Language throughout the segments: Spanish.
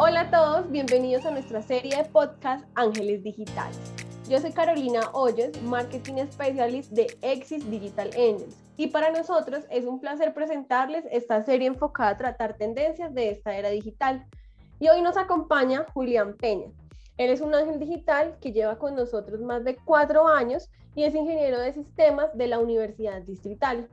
Hola a todos, bienvenidos a nuestra serie de podcast Ángeles Digitales. Yo soy Carolina Hoyos, Marketing Specialist de Exis Digital Angels. Y para nosotros es un placer presentarles esta serie enfocada a tratar tendencias de esta era digital. Y hoy nos acompaña Julián Peña. Él es un ángel digital que lleva con nosotros más de cuatro años y es ingeniero de sistemas de la Universidad Distrital.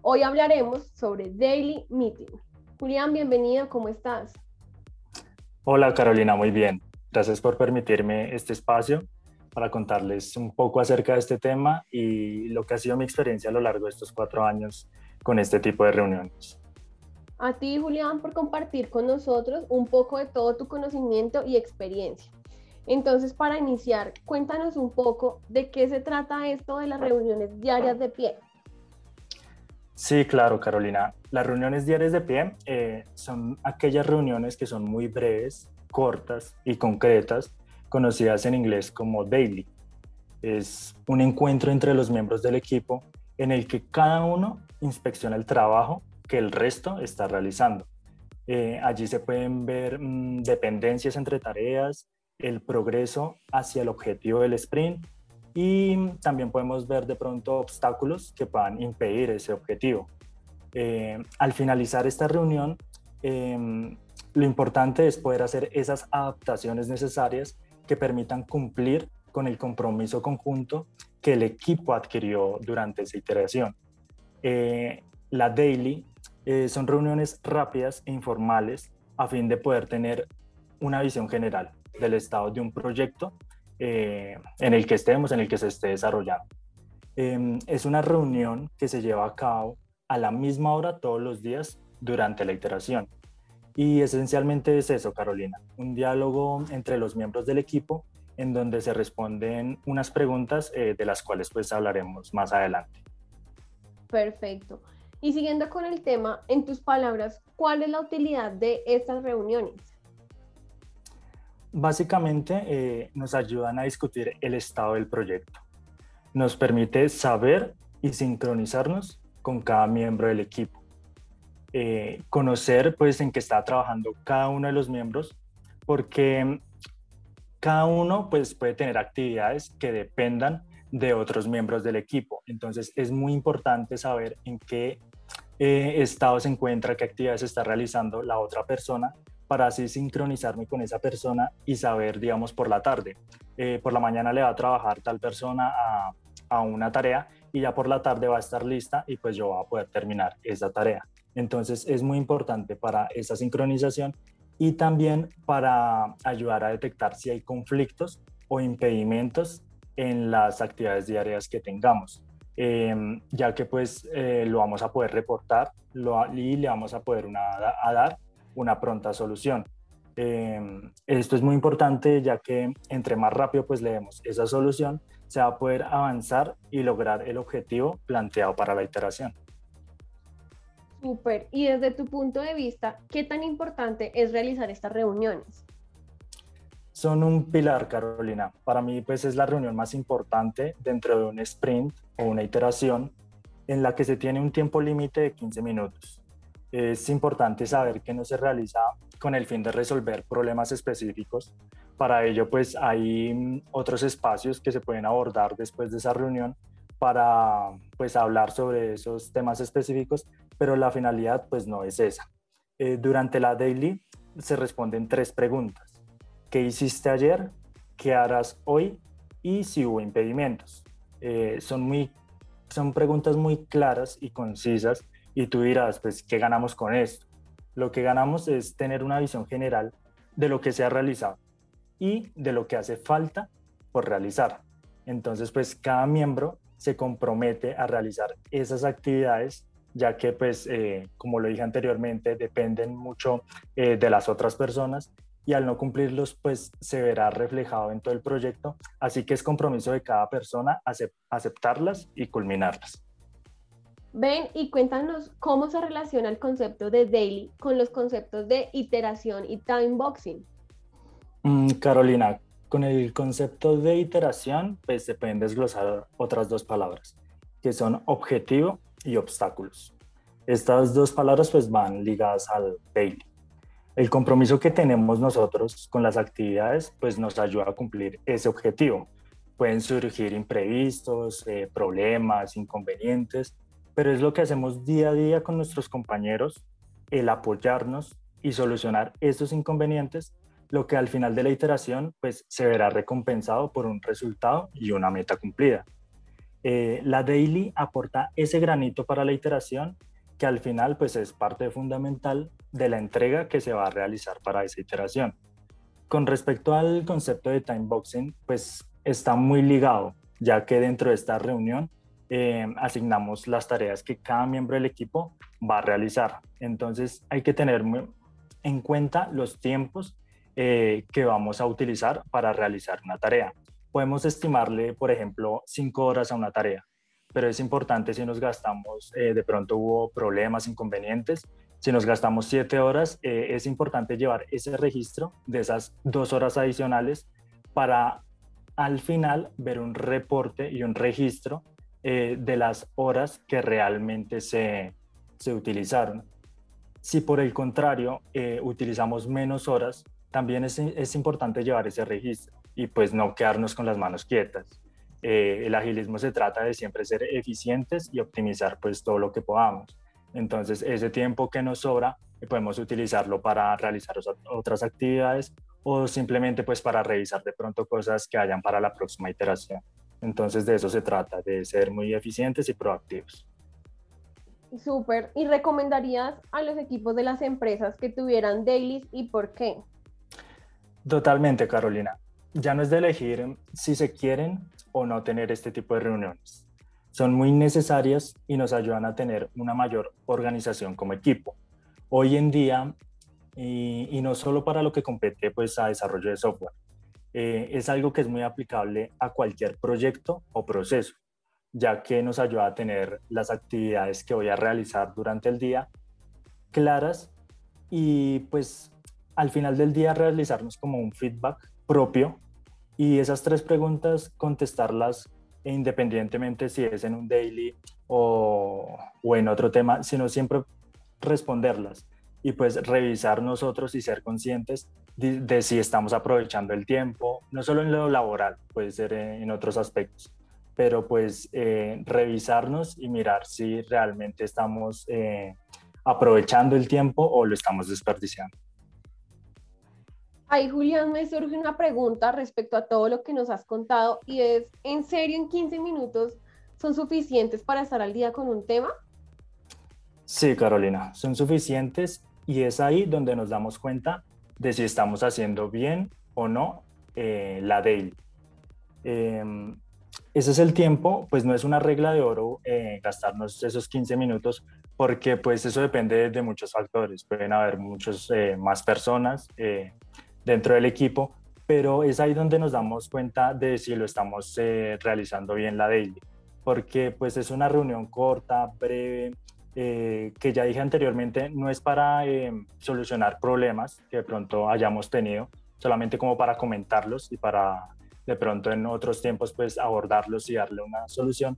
Hoy hablaremos sobre Daily Meeting. Julián, bienvenido, ¿cómo estás? Hola Carolina, muy bien. Gracias por permitirme este espacio para contarles un poco acerca de este tema y lo que ha sido mi experiencia a lo largo de estos cuatro años con este tipo de reuniones. A ti, Julián, por compartir con nosotros un poco de todo tu conocimiento y experiencia. Entonces, para iniciar, cuéntanos un poco de qué se trata esto de las reuniones diarias de pie. Sí, claro, Carolina. Las reuniones diarias de pie eh, son aquellas reuniones que son muy breves, cortas y concretas, conocidas en inglés como daily. Es un encuentro entre los miembros del equipo en el que cada uno inspecciona el trabajo que el resto está realizando. Eh, allí se pueden ver mm, dependencias entre tareas, el progreso hacia el objetivo del sprint y también podemos ver de pronto obstáculos que puedan impedir ese objetivo. Eh, al finalizar esta reunión, em, lo importante es poder hacer esas adaptaciones necesarias que permitan cumplir con el compromiso conjunto que el equipo adquirió durante esa iteración. Eh, la daily eh, son reuniones rápidas e informales a fin de poder tener una visión general del estado de un proyecto eh, en el que estemos, en el que se esté desarrollando. Em, es una reunión que se lleva a cabo a la misma hora todos los días durante la iteración. Y esencialmente es eso, Carolina, un diálogo entre los miembros del equipo en donde se responden unas preguntas eh, de las cuales pues hablaremos más adelante. Perfecto. Y siguiendo con el tema, en tus palabras, ¿cuál es la utilidad de estas reuniones? Básicamente eh, nos ayudan a discutir el estado del proyecto. Nos permite saber y sincronizarnos con cada miembro del equipo. Eh, conocer pues en qué está trabajando cada uno de los miembros, porque cada uno pues puede tener actividades que dependan de otros miembros del equipo. Entonces es muy importante saber en qué eh, estado se encuentra, qué actividades está realizando la otra persona para así sincronizarme con esa persona y saber, digamos, por la tarde. Eh, por la mañana le va a trabajar tal persona a, una tarea y ya por la tarde va a estar lista y pues yo voy a poder terminar esa tarea. Entonces es muy importante para esa sincronización y también para ayudar a detectar si hay conflictos o impedimentos en las actividades diarias que tengamos. Em, ya que pues eh, lo vamos a poder reportar lo, y le vamos a poder una, a dar una pronta solución. Em, esto es muy importante ya que entre más rápido pues leemos esa solución, se va a poder avanzar y lograr el objetivo planteado para la iteración. Súper. Y desde tu punto de vista, ¿qué tan importante es realizar estas reuniones? Son un pilar, Carolina. Para mí, pues es la reunión más importante dentro de un sprint o una iteración en la que se tiene un tiempo límite de 15 minutos es importante saber que no se realiza con el fin de resolver problemas específicos. Para ello, pues hay mm, otros espacios que se pueden abordar después de esa reunión para pues hablar sobre esos temas específicos, pero la finalidad pues no es esa. Eh, durante la daily se responden tres preguntas. ¿Qué hiciste ayer? ¿Qué harás hoy? Y si hubo impedimentos. Eh, son, muy, son preguntas muy claras y concisas y tú dirás, pues, ¿qué ganamos con esto? Lo que ganamos es tener una visión general de lo que se ha realizado y de lo que hace falta por realizar. Entonces, pues cada miembro se compromete a realizar esas actividades, ya que, pues, eh, como lo dije anteriormente, dependen mucho eh, de las otras personas y al no cumplirlos, pues se verá reflejado en todo el proyecto. Así que es compromiso de cada persona aceptarlas y culminarlas. Ven y cuéntanos cómo se relaciona el concepto de daily con los conceptos de iteración y time boxing. Mm, Carolina, con el concepto de iteración, pues se pueden desglosar otras dos palabras, que son objetivo y obstáculos. Estas dos palabras pues van ligadas al daily. El compromiso que tenemos nosotros con las actividades pues nos ayuda a cumplir ese objetivo. Pueden surgir imprevistos, eh, problemas, inconvenientes, pero es lo que hacemos día a día con nuestros compañeros, el apoyarnos y solucionar esos inconvenientes, lo que al final de la iteración pues se verá recompensado por un resultado y una meta cumplida. Eh, la daily aporta ese granito para la iteración que al final pues es parte fundamental de la entrega que se va a realizar para esa iteración. Con respecto al concepto de time boxing, pues está muy ligado, ya que dentro de esta reunión eh, asignamos las tareas que cada miembro del equipo va a realizar. Entonces hay que tener en cuenta los tiempos eh, que vamos a utilizar para realizar una tarea. Podemos estimarle, por ejemplo, cinco horas a una tarea, pero es importante si nos gastamos, eh, de pronto hubo problemas, inconvenientes, si nos gastamos siete horas, eh, es importante llevar ese registro de esas dos horas adicionales para al final ver un reporte y un registro eh, de las horas que realmente se, se utilizaron. Si por el contrario utilizamos menos horas, también es, es importante llevar ese registro y pues no quedarnos con las manos quietas. Eh, el agilismo se trata de siempre ser eficientes y optimizar pues todo lo que podamos. Entonces ese tiempo que nos sobra eh, podemos utilizarlo para realizar otras actividades o simplemente pues para revisar de pronto cosas que hayan para la próxima iteración. Entonces de eso se trata, de ser muy eficientes y proactivos. Súper. ¿Y recomendarías a los equipos de las empresas que tuvieran dailies y por qué? Totalmente, Carolina. Ya no es de elegir si se quieren o no tener este tipo de reuniones. Son muy necesarias y nos ayudan a tener una mayor organización como equipo. Hoy en día, y, no solo para lo que compete pues, a desarrollo de software, eh, es algo que es muy aplicable a cualquier proyecto o proceso, ya que nos ayuda a tener las actividades que voy a realizar durante el día claras y pues al final del día realizarnos como un feedback propio y esas tres preguntas contestarlas independientemente si es en un daily o, o en otro tema, sino siempre responderlas y pues revisar nosotros y ser conscientes de, si estamos aprovechando el tiempo, no solo en lo laboral, puede ser en, otros aspectos, pero pues eh, revisarnos y mirar si realmente estamos eh, aprovechando el tiempo o lo estamos desperdiciando. Ahí, Julián, me surge una pregunta respecto a todo lo que nos has contado y es, ¿en serio en 15 minutos son suficientes para estar al día con un tema? Sí, Carolina, son suficientes y es ahí donde nos damos cuenta de si estamos haciendo bien o no eh, la daily. Em, ese es el tiempo, pues no es una regla de oro eh, gastarnos esos 15 minutos porque pues eso depende de muchos factores. Pueden haber muchas eh, más personas, dentro del equipo, pero es ahí donde nos damos cuenta de si lo estamos eh, realizando bien la daily, porque pues es una reunión corta, breve, eh, que ya dije anteriormente, no es para eh, solucionar problemas que de pronto hayamos tenido, solamente como para comentarlos y para de pronto en otros tiempos pues abordarlos y darle una solución,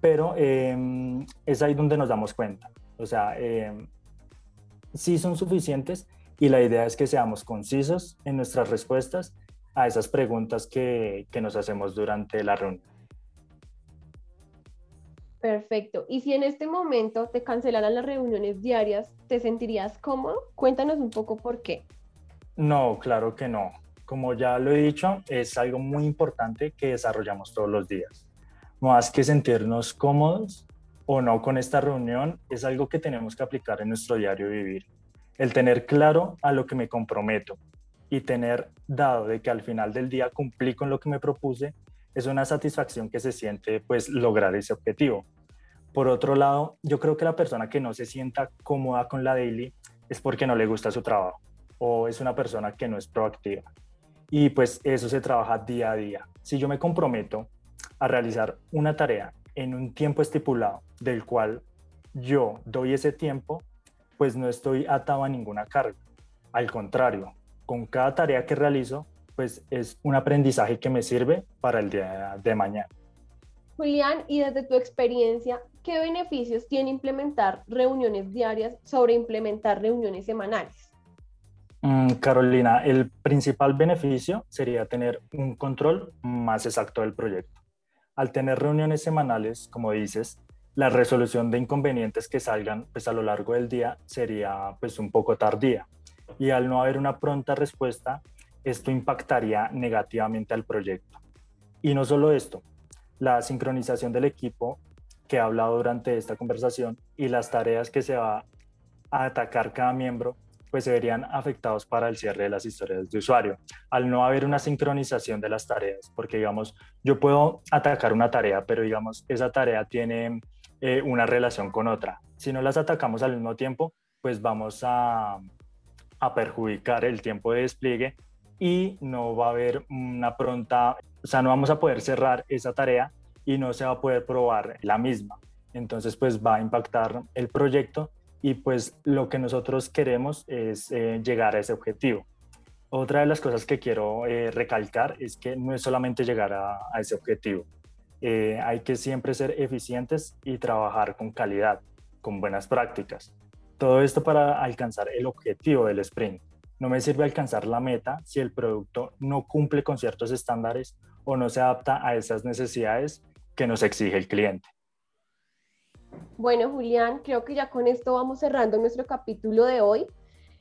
pero em, es ahí donde nos damos cuenta, o sea, em, sí son suficientes y la idea es que seamos concisos en nuestras respuestas a esas preguntas que, que nos hacemos durante la reunión. Perfecto. Y si en este momento te cancelaran las reuniones diarias, ¿te sentirías cómodo? Cuéntanos un poco por qué. No, claro que no. Como ya lo he dicho, es algo muy importante que desarrollamos todos los días. Más que sentirnos cómodos o no con esta reunión, es algo que tenemos que aplicar en nuestro diario vivir el tener claro a lo que me comprometo y tener dado de que al final del día cumplí con lo que me propuse, es una satisfacción que se siente pues lograr ese objetivo. Por otro lado, yo creo que la persona que no se sienta cómoda con la daily es porque no le gusta su trabajo o es una persona que no es proactiva. Y pues eso se trabaja día a día. Si yo me comprometo a realizar una tarea en un tiempo estipulado del cual yo doy ese tiempo, pues no estoy atado a ninguna carga. Al contrario, con cada tarea que realizo, pues es un aprendizaje que me sirve para el día de mañana. Julián, y desde tu experiencia, ¿qué beneficios tiene implementar reuniones diarias sobre implementar reuniones semanales? Mm, Carolina, el principal beneficio sería tener un control más exacto del proyecto. Al tener reuniones semanales, como dices, la resolución de inconvenientes que salgan pues, a lo largo del día sería pues, un poco tardía. Y al no haber una pronta respuesta, esto impactaría negativamente al proyecto. Y no solo esto, la sincronización del equipo que he hablado durante esta conversación y las tareas que se va a atacar cada miembro pues se verían afectados para el cierre de las historias de usuario. Al no haber una sincronización de las tareas, porque digamos, yo puedo atacar una tarea, pero digamos, esa tarea tiene eh, una relación con otra. Si no las atacamos al mismo tiempo, pues vamos a perjudicar el tiempo de despliegue y no va a haber una pronta, o sea, no vamos a poder cerrar esa tarea y no se va a poder probar la misma. Entonces, pues va a impactar el proyecto y pues lo que nosotros queremos es eh, llegar a ese objetivo. Otra de las cosas que quiero eh, recalcar es que no es solamente llegar a, ese objetivo, eh, hay que siempre ser eficientes y trabajar con calidad, con buenas prácticas. Todo esto para alcanzar el objetivo del sprint. No me sirve alcanzar la meta si el producto no cumple con ciertos estándares o no se adapta a esas necesidades que nos exige el cliente. Bueno, Julián, creo que ya con esto vamos cerrando nuestro capítulo de hoy.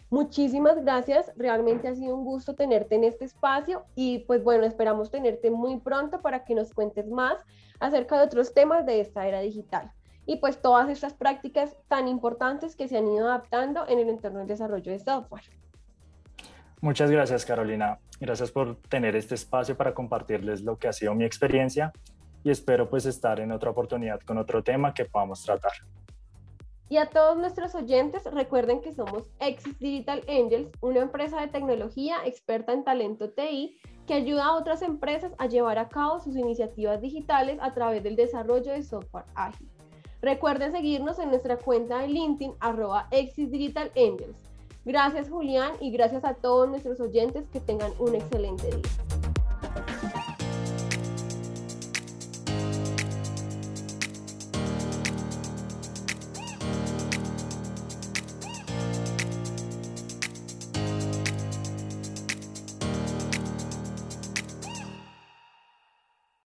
Muchísimas gracias, realmente ha sido un gusto tenerte en este espacio y pues bueno, esperamos tenerte muy pronto para que nos cuentes más acerca de otros temas de esta era digital y pues todas estas prácticas tan importantes que se han ido adaptando en el entorno del desarrollo de software. Muchas gracias Carolina, gracias por tener este espacio para compartirles lo que ha sido mi experiencia y espero pues estar en otra oportunidad con otro tema que podamos tratar. Y a todos nuestros oyentes, recuerden que somos Exis Digital Angels, una empresa de tecnología experta en talento TI que ayuda a otras empresas a llevar a cabo sus iniciativas digitales a través del desarrollo de software ágil. Recuerden seguirnos en nuestra cuenta de LinkedIn arroba Exis Digital Angels. Gracias Julián y gracias a todos nuestros oyentes que tengan un excelente día.